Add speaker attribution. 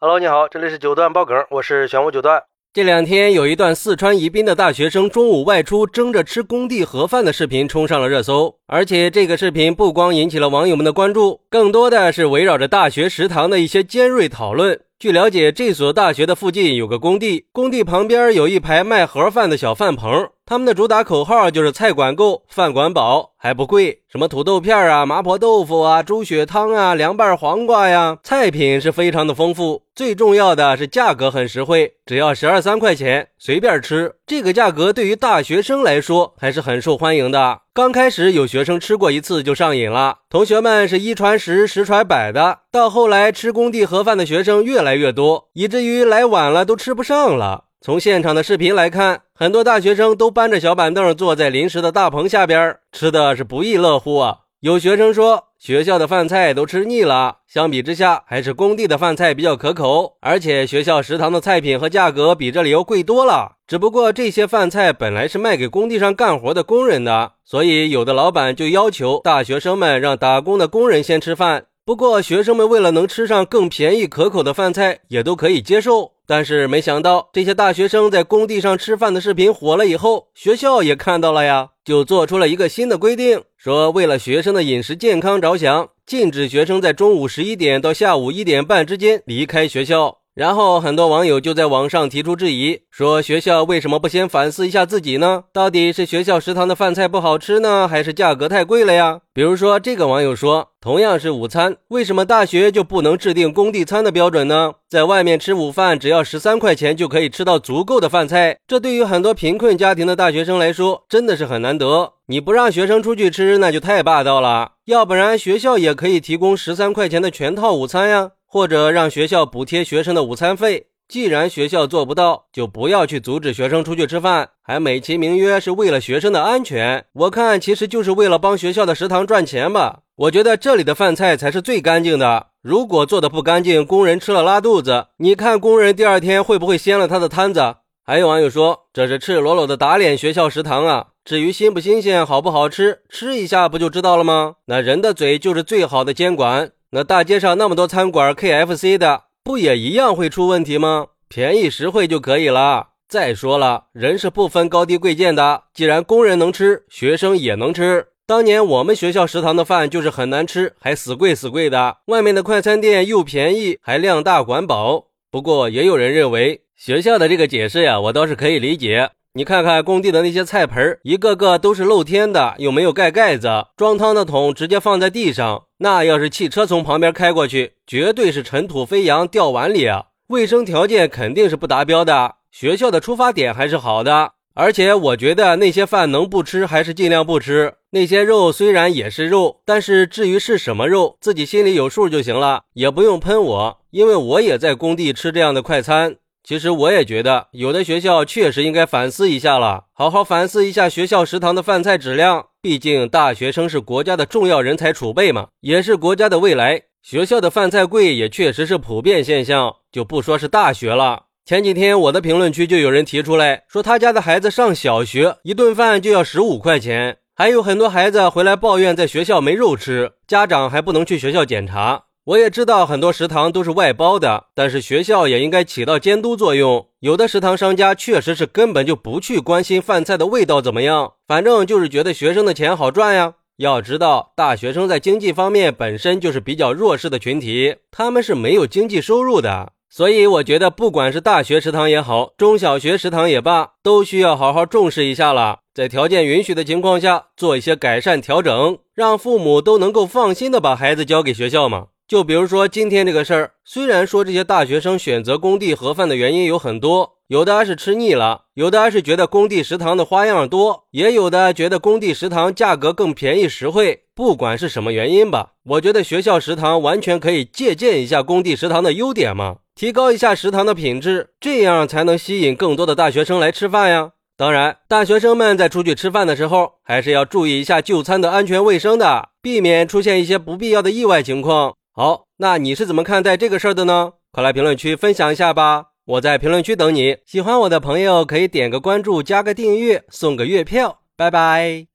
Speaker 1: Hello，你好，这里是九段爆梗，我是玄武九段。
Speaker 2: 这两天有一段四川宜宾的大学生中午外出争着吃工地盒饭的视频冲上了热搜，而且这个视频不光引起了网友们的关注，更多的是围绕着大学食堂的一些尖锐讨论。据了解，这所大学的附近有个工地，工地旁边有一排卖盒饭的小饭棚，他们的主打口号就是菜管够，饭管饱。还不贵，什么土豆片啊、麻婆豆腐啊、猪血汤啊、凉拌黄瓜呀，菜品是非常的丰富。最重要的是价格很实惠，只要十二三块钱，随便吃。这个价格对于大学生来说还是很受欢迎的。刚开始有学生吃过一次就上瘾了，同学们是一传十，十传百的。到后来吃工地盒饭的学生越来越多，以至于来晚了都吃不上了。从现场的视频来看，很多大学生都搬着小板凳坐在临时的大棚下边，吃的是不亦乐乎啊！有学生说，学校的饭菜都吃腻了，相比之下，还是工地的饭菜比较可口，而且学校食堂的菜品和价格比这里要贵多了。只不过这些饭菜本来是卖给工地上干活的工人的，所以有的老板就要求大学生们让打工的工人先吃饭。不过学生们为了能吃上更便宜可口的饭菜，也都可以接受。但是没想到，这些大学生在工地上吃饭的视频火了以后，学校也看到了呀，就做出了一个新的规定，说为了学生的饮食健康着想，禁止学生在中午十一点到下午一点半之间离开学校。然后很多网友就在网上提出质疑，说学校为什么不先反思一下自己呢？到底是学校食堂的饭菜不好吃呢，还是价格太贵了呀？比如说，这个网友说，同样是午餐，为什么大学就不能制定工地餐的标准呢？在外面吃午饭只要十三块钱就可以吃到足够的饭菜，这对于很多贫困家庭的大学生来说真的是很难得。你不让学生出去吃，那就太霸道了。要不然学校也可以提供十三块钱的全套午餐呀。或者让学校补贴学生的午餐费。既然学校做不到，就不要去阻止学生出去吃饭，还美其名曰是为了学生的安全。我看其实就是为了帮学校的食堂赚钱吧。我觉得这里的饭菜才是最干净的。如果做的不干净，工人吃了拉肚子，你看工人第二天会不会掀了他的摊子？还有网友说这是赤裸裸的打脸学校食堂啊！至于新不新鲜、好不好吃，吃一下不就知道了吗？那人的嘴就是最好的监管。那大街上那么多餐馆，KFC 的不也一样会出问题吗？便宜实惠就可以了。再说了，人是不分高低贵贱的，既然工人能吃，学生也能吃。当年我们学校食堂的饭就是很难吃，还死贵死贵的。外面的快餐店又便宜，还量大管饱。不过也有人认为学校的这个解释呀，我倒是可以理解。你看看工地的那些菜盆，一个个都是露天的，又没有盖盖子，装汤的桶直接放在地上。那要是汽车从旁边开过去，绝对是尘土飞扬，掉碗里啊！卫生条件肯定是不达标的。学校的出发点还是好的，而且我觉得那些饭能不吃还是尽量不吃。那些肉虽然也是肉，但是至于是什么肉，自己心里有数就行了，也不用喷我，因为我也在工地吃这样的快餐。其实我也觉得，有的学校确实应该反思一下了，好好反思一下学校食堂的饭菜质量。毕竟大学生是国家的重要人才储备嘛，也是国家的未来。学校的饭菜贵也确实是普遍现象，就不说是大学了。前几天我的评论区就有人提出来说，他家的孩子上小学，一顿饭就要十五块钱，还有很多孩子回来抱怨在学校没肉吃，家长还不能去学校检查。我也知道很多食堂都是外包的，但是学校也应该起到监督作用。有的食堂商家确实是根本就不去关心饭菜的味道怎么样，反正就是觉得学生的钱好赚呀。要知道，大学生在经济方面本身就是比较弱势的群体，他们是没有经济收入的。所以我觉得，不管是大学食堂也好，中小学食堂也罢，都需要好好重视一下了。在条件允许的情况下，做一些改善调整，让父母都能够放心的把孩子交给学校嘛。就比如说今天这个事儿，虽然说这些大学生选择工地盒饭的原因有很多，有的是吃腻了，有的是觉得工地食堂的花样多，也有的觉得工地食堂价格更便宜实惠。不管是什么原因吧，我觉得学校食堂完全可以借鉴一下工地食堂的优点嘛，提高一下食堂的品质，这样才能吸引更多的大学生来吃饭呀。当然，大学生们在出去吃饭的时候，还是要注意一下就餐的安全卫生的，避免出现一些不必要的意外情况。好，那你是怎么看待这个事儿的呢？快来评论区分享一下吧！我在评论区等你。喜欢我的朋友可以点个关注，加个订阅，送个月票。拜拜。